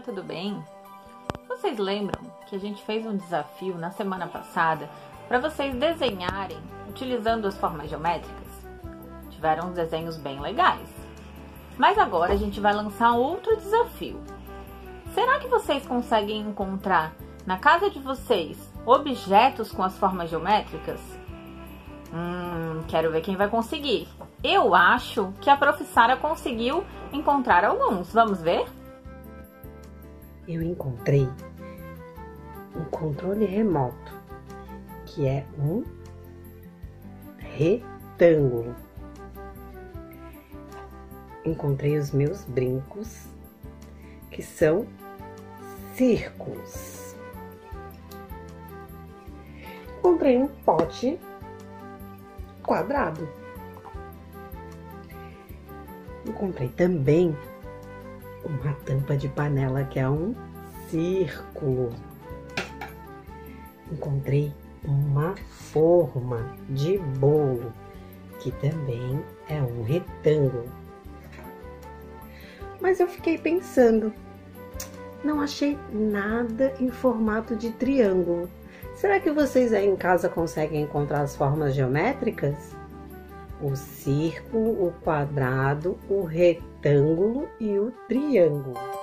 tudo bem? Vocês lembram que a gente fez um desafio na semana passada para vocês desenharem utilizando as formas geométricas? Tiveram uns desenhos bem legais. Mas agora a gente vai lançar outro desafio. Será que vocês conseguem encontrar na casa de vocês objetos com as formas geométricas? Hum, quero ver quem vai conseguir. Eu acho que a professora conseguiu encontrar alguns. Vamos ver? Eu encontrei um controle remoto, que é um retângulo. Encontrei os meus brincos, que são círculos. Encontrei um pote quadrado. Encontrei também uma tampa de panela que é um círculo. Encontrei uma forma de bolo que também é um retângulo. Mas eu fiquei pensando, não achei nada em formato de triângulo. Será que vocês aí em casa conseguem encontrar as formas geométricas? O círculo, o quadrado, o retângulo e o triângulo.